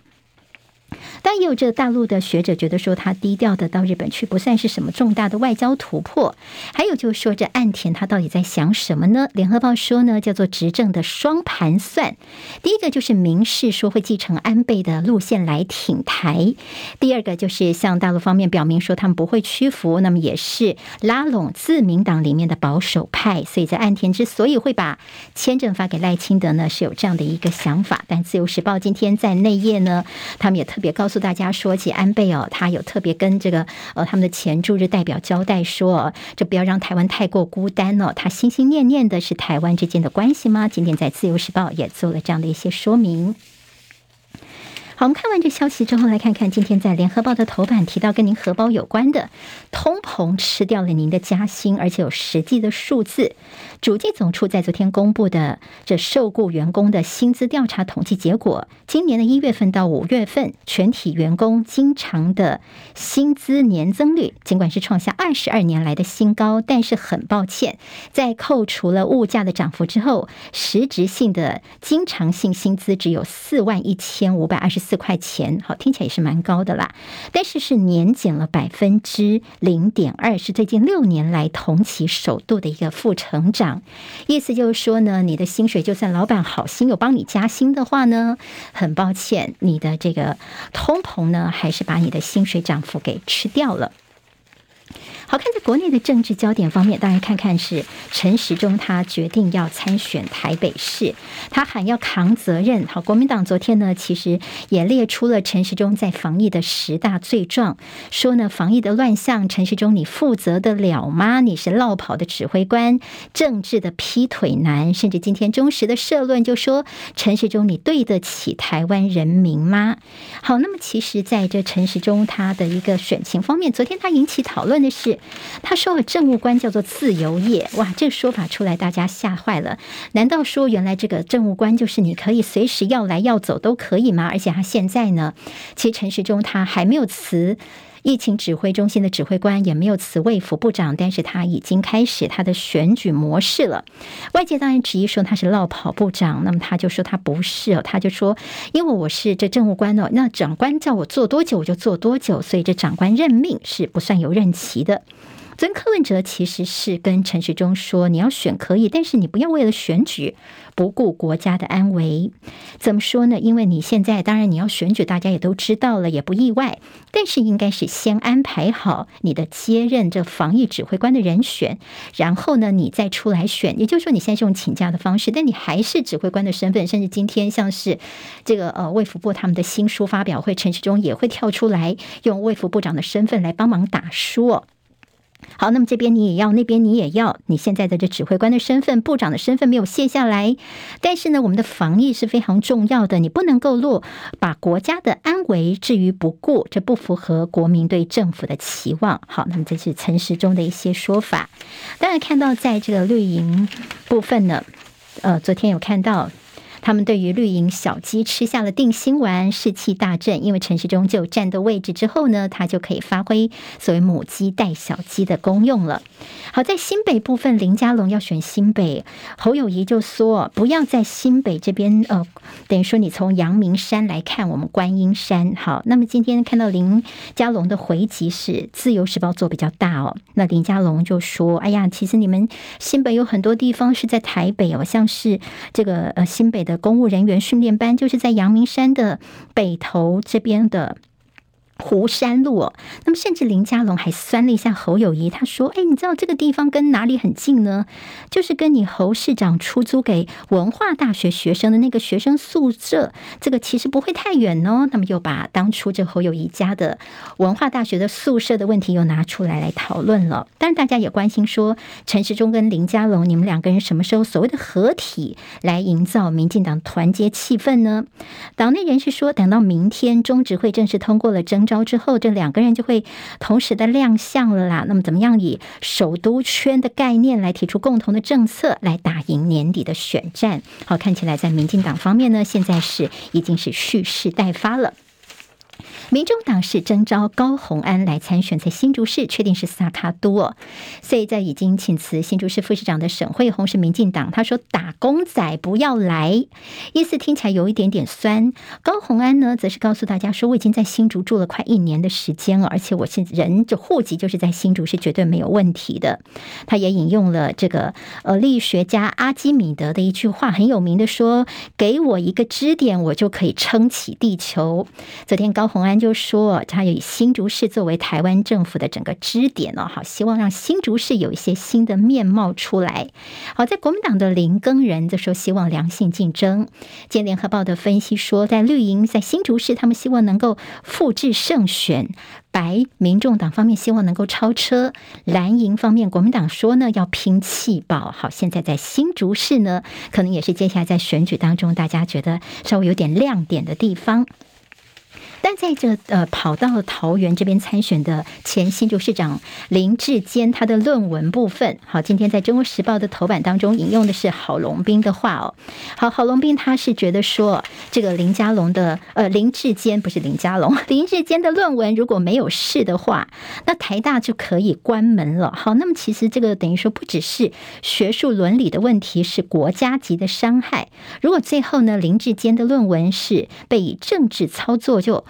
但也有这大陆的学者觉得说，他低调的到日本去不算是什么重大的外交突破。还有就是说，这岸田他到底在想什么呢？联合报说呢，叫做执政的双盘算。第一个就是明示说会继承安倍的路线来挺台；第二个就是向大陆方面表明说他们不会屈服，那么也是拉拢自民党里面的保守派。所以在岸田之所以会把签证发给赖清德呢，是有这样的一个想法。但自由时报今天在内页呢，他们也特别告诉。诉大家说起安倍哦，他有特别跟这个呃他们的前驻日代表交代说，这不要让台湾太过孤单哦，他心心念念的是台湾之间的关系吗？今天在自由时报也做了这样的一些说明。我们看完这消息之后，来看看今天在联合报的头版提到跟您荷包有关的通膨吃掉了您的加薪，而且有实际的数字。主计总处在昨天公布的这受雇员工的薪资调查统计结果，今年的一月份到五月份，全体员工经常的薪资年增率，尽管是创下二十二年来的新高，但是很抱歉，在扣除了物价的涨幅之后，实质性的经常性薪资只有四万一千五百二十四四块钱，好，听起来也是蛮高的啦，但是是年减了百分之零点二，是最近六年来同期首度的一个负成长。意思就是说呢，你的薪水就算老板好心有帮你加薪的话呢，很抱歉，你的这个通膨呢，还是把你的薪水涨幅给吃掉了。好看，在国内的政治焦点方面，当然看看是陈时中他决定要参选台北市，他喊要扛责任。好，国民党昨天呢，其实也列出了陈时中在防疫的十大罪状，说呢，防疫的乱象，陈时中你负责得了吗？你是落跑的指挥官，政治的劈腿男，甚至今天中时的社论就说陈时中你对得起台湾人民吗？好，那么其实在这陈时中他的一个选情方面，昨天他引起讨论的是。他说了，政务官叫做自由业，哇，这个说法出来，大家吓坏了。难道说原来这个政务官就是你可以随时要来要走都可以吗？而且他现在呢，其实陈时中他还没有辞疫情指挥中心的指挥官，也没有辞位副部长，但是他已经开始他的选举模式了。外界当然质疑说他是落跑部长，那么他就说他不是哦，他就说因为我是这政务官哦，那长官叫我做多久我就做多久，所以这长官任命是不算有任期的。昨天柯文哲其实是跟陈时中说：“你要选可以，但是你不要为了选举不顾国家的安危。怎么说呢？因为你现在当然你要选举，大家也都知道了，也不意外。但是应该是先安排好你的接任这防疫指挥官的人选，然后呢，你再出来选。也就是说，你现在是用请假的方式，但你还是指挥官的身份。甚至今天像是这个呃卫福部他们的新书发表会，陈时中也会跳出来用卫福部长的身份来帮忙打书哦。”好，那么这边你也要，那边你也要。你现在的这指挥官的身份、部长的身份没有卸下来，但是呢，我们的防疫是非常重要的，你不能够落把国家的安危置于不顾，这不符合国民对政府的期望。好，那么这是陈时中的一些说法。当然看到在这个绿营部分呢，呃，昨天有看到。他们对于绿营小鸡吃下了定心丸，士气大振。因为陈时中就站的位置之后呢，他就可以发挥所谓母鸡带小鸡的功用了。好，在新北部分，林佳龙要选新北，侯友谊就说不要在新北这边，呃，等于说你从阳明山来看我们观音山。好，那么今天看到林佳龙的回击是自由时报做比较大哦。那林佳龙就说：“哎呀，其实你们新北有很多地方是在台北哦，像是这个呃新北的。”公务人员训练班就是在阳明山的北头这边的。湖山路，那么甚至林佳龙还酸了一下侯友谊，他说：“哎，你知道这个地方跟哪里很近呢？就是跟你侯市长出租给文化大学学生的那个学生宿舍，这个其实不会太远哦。”那么又把当初这侯友谊家的文化大学的宿舍的问题又拿出来来讨论了。当然，大家也关心说，陈时中跟林佳龙，你们两个人什么时候所谓的合体来营造民进党团结气氛呢？党内人士说，等到明天中执会正式通过了征召之后，这两个人就会同时的亮相了啦。那么，怎么样以首都圈的概念来提出共同的政策，来打赢年底的选战？好，看起来在民进党方面呢，现在是已经是蓄势待发了。民众党是征召高虹安来参选，在新竹市确定是萨卡多，所以在已经请辞新竹市副市长的沈慧红是民进党，他说打工仔不要来，意思听起来有一点点酸。高虹安呢，则是告诉大家说，我已经在新竹住了快一年的时间了，而且我是人就户籍就是在新竹，是绝对没有问题的。他也引用了这个呃力学家阿基米德的一句话，很有名的说：“给我一个支点，我就可以撑起地球。”昨天高虹安。就说，他以新竹市作为台湾政府的整个支点哦，好，希望让新竹市有一些新的面貌出来。好，在国民党的林耕仁就说，希望良性竞争。今天联合报的分析说，在绿营在新竹市，他们希望能够复制胜选。白民众党方面希望能够超车，蓝营方面国民党说呢要拼气爆。好，现在在新竹市呢，可能也是接下来在选举当中大家觉得稍微有点亮点的地方。但在这呃跑到桃园这边参选的前新竹市长林志坚，他的论文部分，好，今天在中国时报的头版当中引用的是郝龙斌的话哦。好，郝龙斌他是觉得说，这个林佳龙的呃林志坚不是林佳龙，林志坚的论文如果没有事的话，那台大就可以关门了。好，那么其实这个等于说不只是学术伦理的问题，是国家级的伤害。如果最后呢林志坚的论文是被以政治操作就。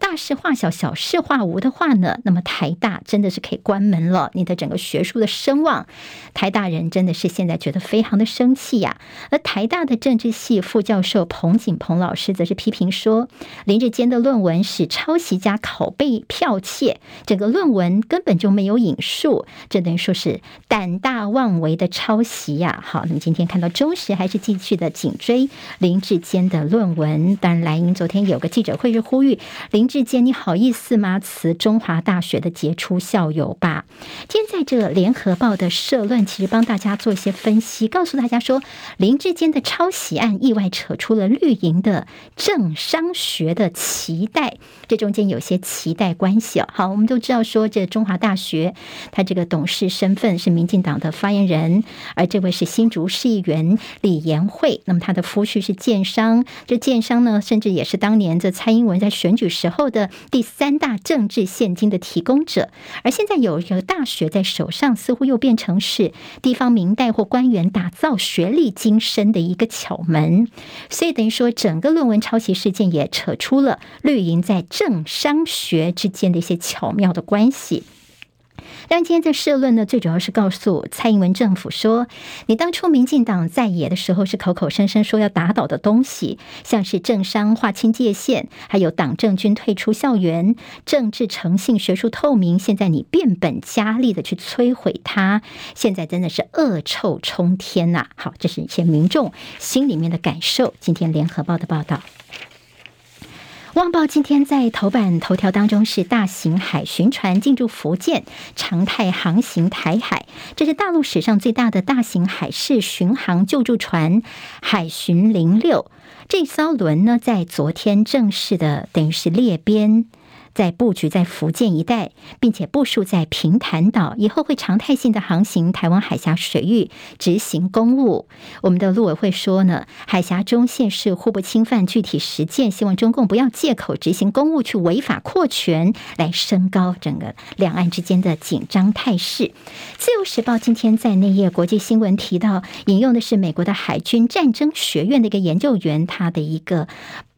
大事化小，小事化无的话呢，那么台大真的是可以关门了。你的整个学术的声望，台大人真的是现在觉得非常的生气呀。而台大的政治系副教授彭锦鹏老师则是批评说，林志坚的论文是抄袭加拷贝剽窃，整个论文根本就没有引述，这等于说是胆大妄为的抄袭呀。好，那么今天看到中时还是继续的紧追林志坚的论文。当然，莱茵昨天有个记者会是呼吁林。志坚，你好意思吗？辞中华大学的杰出校友吧。今天在这联合报的社论，其实帮大家做一些分析，告诉大家说，林志坚的抄袭案意外扯出了绿营的政商学的期待，这中间有些期待关系哦。好，我们都知道说，这中华大学他这个董事身份是民进党的发言人，而这位是新竹市议员李延慧，那么他的夫婿是建商，这建商呢，甚至也是当年这蔡英文在选举时候。后的第三大政治现金的提供者，而现在有一个大学在手上，似乎又变成是地方明代或官员打造学历精深的一个巧门，所以等于说，整个论文抄袭事件也扯出了绿营在政商学之间的一些巧妙的关系。但今天这社论呢，最主要是告诉蔡英文政府说，你当初民进党在野的时候是口口声声说要打倒的东西，像是政商划清界限，还有党政军退出校园、政治诚信、学术透明，现在你变本加厉的去摧毁它，现在真的是恶臭冲天呐、好，这是一些民众心里面的感受。今天联合报的报道。《旺报》今天在头版头条当中是大型海巡船进驻福建，常态航行台海，这是大陆史上最大的大型海事巡航救助船“海巡零六”。这艘轮呢，在昨天正式的等于是列编。在布局在福建一带，并且部署在平潭岛，以后会常态性的航行台湾海峡水域，执行公务。我们的陆委会说呢，海峡中线是互不侵犯，具体实践，希望中共不要借口执行公务去违法扩权，来升高整个两岸之间的紧张态势。自由时报今天在内页国际新闻提到，引用的是美国的海军战争学院的一个研究员，他的一个。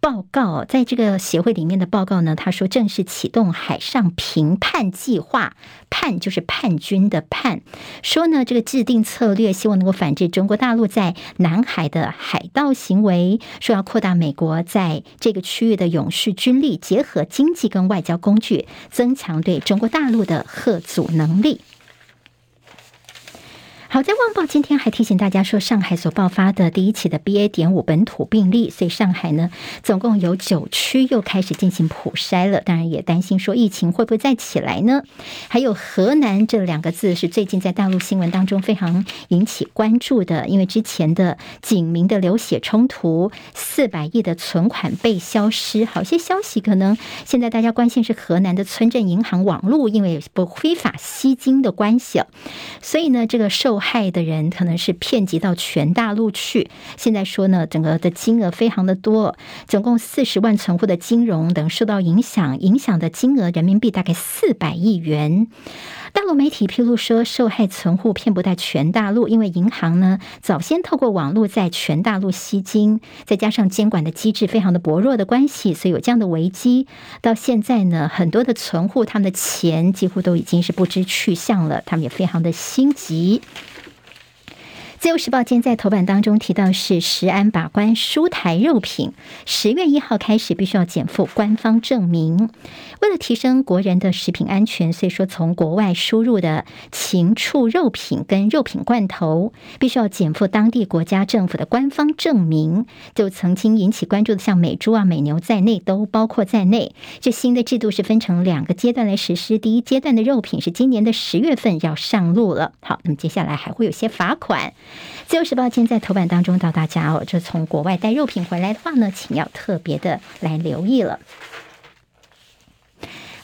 报告在这个协会里面的报告呢，他说正式启动海上评判计划，叛就是叛军的叛，说呢这个制定策略，希望能够反制中国大陆在南海的海盗行为，说要扩大美国在这个区域的永续军力，结合经济跟外交工具，增强对中国大陆的吓阻能力。好，在《旺报》今天还提醒大家说，上海所爆发的第一起的 BA. 点五本土病例，所以上海呢，总共有九区又开始进行普筛了。当然也担心说疫情会不会再起来呢？还有河南这两个字是最近在大陆新闻当中非常引起关注的，因为之前的警民的流血冲突，四百亿的存款被消失。好些消息可能现在大家关心是河南的村镇银行网络因为不非法吸金的关系，所以呢，这个受。害的人可能是遍及到全大陆去。现在说呢，整个的金额非常的多，总共四十万存户的金融等受到影响，影响的金额人民币大概四百亿元。大陆媒体披露说，受害存户遍布在全大陆，因为银行呢早先透过网络在全大陆吸金，再加上监管的机制非常的薄弱的关系，所以有这样的危机。到现在呢，很多的存户他们的钱几乎都已经是不知去向了，他们也非常的心急。自由时报今天在头版当中提到是食安把关输台肉品，十月一号开始必须要减负官方证明。为了提升国人的食品安全，所以说从国外输入的禽畜肉品跟肉品罐头，必须要减负当地国家政府的官方证明。就曾经引起关注的，像美猪啊、美牛在内，都包括在内。这新的制度是分成两个阶段来实施，第一阶段的肉品是今年的十月份要上路了。好，那么接下来还会有些罚款。自由时报今天在头版当中，到大家哦，就从国外带肉品回来的话呢，请要特别的来留意了。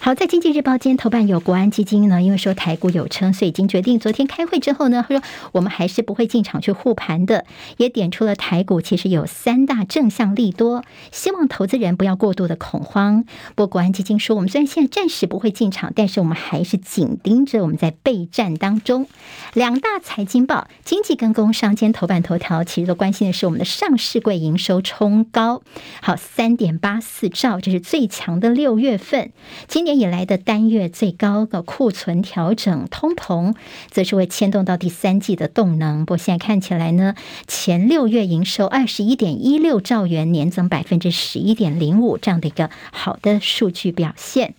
好，在经济日报今天头版有国安基金呢，因为说台股有撑，所以已经决定昨天开会之后呢，他说我们还是不会进场去护盘的，也点出了台股其实有三大正向利多，希望投资人不要过度的恐慌。不过国安基金说，我们虽然现在暂时不会进场，但是我们还是紧盯着，我们在备战当中。两大财经报，经济跟工商今天头版头条其实都关心的是我们的上市柜营收冲高，好，三点八四兆，这是最强的六月份，今年以来的单月最高的库存调整，通膨则是会牵动到第三季的动能。不过现在看起来呢，前六月营收二十一点一六兆元，年增百分之十一点零五，这样的一个好的数据表现。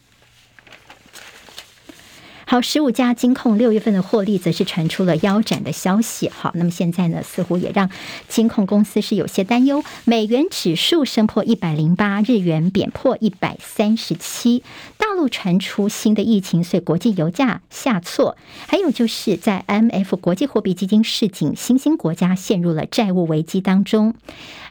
好，十五家金控六月份的获利则是传出了腰斩的消息。好，那么现在呢，似乎也让金控公司是有些担忧。美元指数升破一百零八，日元贬破一百三十七。大陆传出新的疫情，所以国际油价下挫。还有就是在 MF 国际货币基金市井，新兴国家陷入了债务危机当中。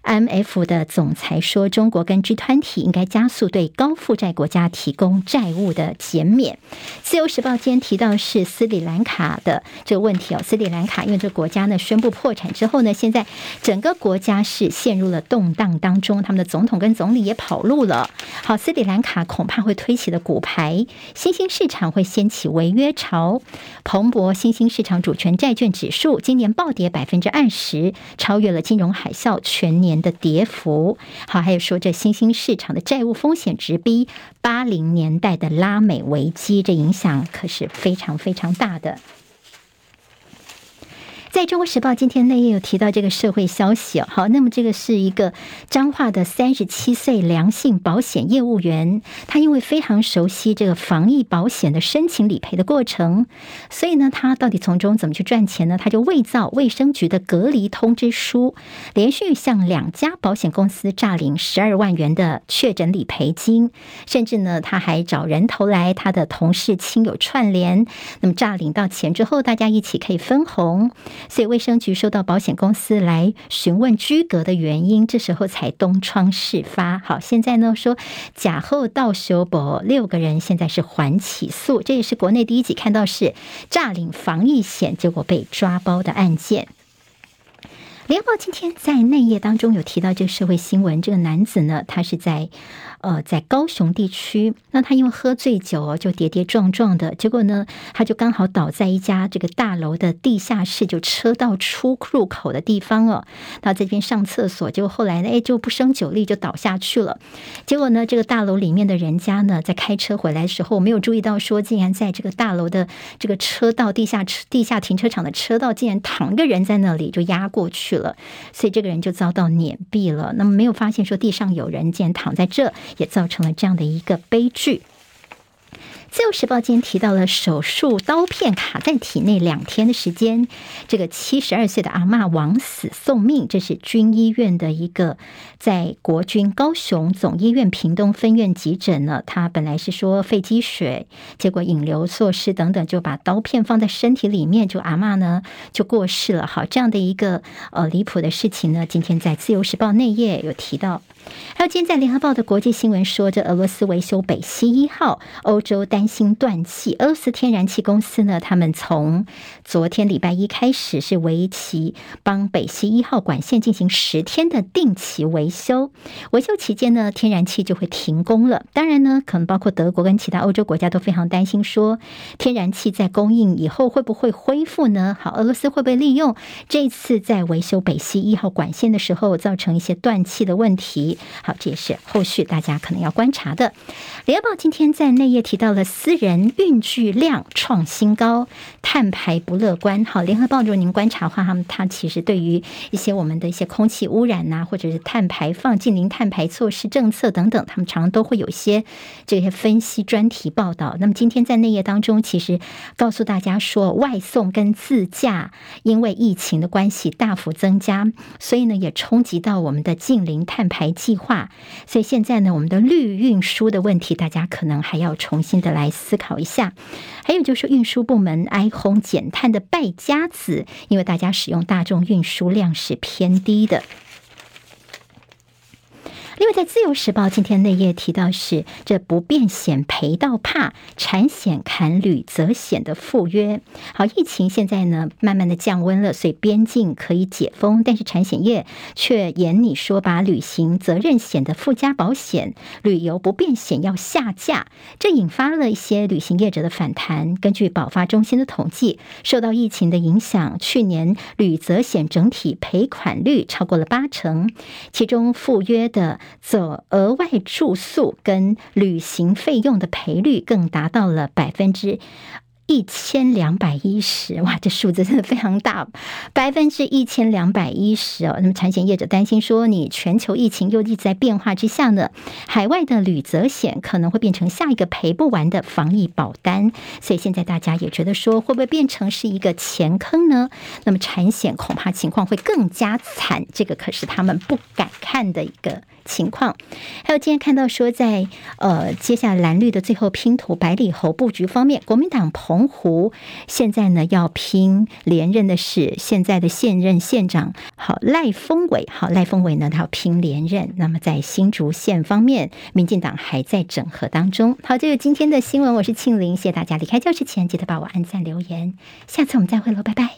IMF 的总裁说，中国跟 G20 应该加速对高负债国家提供债务的减免。自由时报今天提到是斯里兰卡的这个问题哦，斯里兰卡因为这个国家呢宣布破产之后呢，现在整个国家是陷入了动荡当中，他们的总统跟总理也跑路了。好，斯里兰卡恐怕会推起的骨牌，新兴市场会掀起违约潮。彭博新兴市场主权债券指数今年暴跌百分之二十，超越了金融海啸全年年的跌幅。好，还有说这新兴市场的债务风险直逼八零年代的拉美危机，这影响可是非常非常大的。在中国时报今天内页有提到这个社会消息哦，好，那么这个是一个彰化的三十七岁良性保险业务员，他因为非常熟悉这个防疫保险的申请理赔的过程，所以呢，他到底从中怎么去赚钱呢？他就伪造卫生局的隔离通知书，连续向两家保险公司诈领十二万元的确诊理赔金，甚至呢，他还找人头来，他的同事亲友串联，那么诈领到钱之后，大家一起可以分红。所以卫生局收到保险公司来询问居隔的原因，这时候才东窗事发。好，现在呢说假后到修补，六个人现在是缓起诉，这也是国内第一起看到是诈领防疫险结果被抓包的案件。联合报今天在内页当中有提到这个社会新闻，这个男子呢，他是在。呃，在高雄地区，那他因为喝醉酒哦，就跌跌撞撞的，结果呢，他就刚好倒在一家这个大楼的地下室，就车道出入口的地方哦。到这边上厕所，结果后来呢，哎，就不胜酒力，就倒下去了。结果呢，这个大楼里面的人家呢，在开车回来的时候，没有注意到说，竟然在这个大楼的这个车道地下车地下停车场的车道，竟然躺个人在那里，就压过去了。所以这个人就遭到碾毙了。那么没有发现说地上有人，竟然躺在这。也造成了这样的一个悲剧。自由时报今天提到了手术刀片卡在体内两天的时间，这个七十二岁的阿嬷枉死送命，这是军医院的一个在国军高雄总医院屏东分院急诊呢。他本来是说肺积水，结果引流措施等等，就把刀片放在身体里面，就阿嬷呢就过世了。好，这样的一个呃离谱的事情呢，今天在自由时报内页有提到。还有今天在联合报的国际新闻说，这俄罗斯维修北溪一号，欧洲担心断气。俄罗斯天然气公司呢，他们从昨天礼拜一开始是为期帮北溪一号管线进行十天的定期维修。维修期间呢，天然气就会停工了。当然呢，可能包括德国跟其他欧洲国家都非常担心，说天然气在供应以后会不会恢复呢？好，俄罗斯会不会利用这次在维修北溪一号管线的时候，造成一些断气的问题？好，这也是后续大家可能要观察的。联合报今天在内页提到了私人运具量创新高，碳排不乐观。好，联合报如果您观察的话，他们他其实对于一些我们的一些空气污染呐、或者是碳排放、近零碳排措施政策等等，他们常常都会有一些这些分析专题报道。那么今天在内页当中，其实告诉大家说，外送跟自驾因为疫情的关系大幅增加，所以呢也冲击到我们的近零碳排计划。所以现在呢，我们的绿运输的问题，大家可能还要重新的来来思考一下。还有就是运输部门哀鸿减碳的败家子，因为大家使用大众运输量是偏低的。另外，在《自由时报》今天内页提到是这不变险赔到怕，产险砍旅责险的附约。好，疫情现在呢慢慢的降温了，所以边境可以解封，但是产险业却严你说把旅行责任险的附加保险旅游不变险要下架，这引发了一些旅行业者的反弹。根据保发中心的统计，受到疫情的影响，去年旅责险整体赔款率超过了八成，其中附约的。走额外住宿跟旅行费用的赔率更达到了百分之一千两百一十，哇，这数字真的非常大，百分之一千两百一十哦。那么产险业者担心说，你全球疫情又一直在变化之下呢，海外的旅责险可能会变成下一个赔不完的防疫保单，所以现在大家也觉得说，会不会变成是一个钱坑呢？那么产险恐怕情况会更加惨，这个可是他们不敢看的一个。情况，还有今天看到说在，呃接下来蓝绿的最后拼图百里侯布局方面，国民党澎湖现在呢要拼连任的是现在的现任县长好赖峰伟，好赖峰伟呢他要拼连任。那么在新竹县方面，民进党还在整合当中。好，这个今天的新闻，我是庆玲，谢谢大家离开教室前记得帮我按赞留言，下次我们再会喽，拜拜。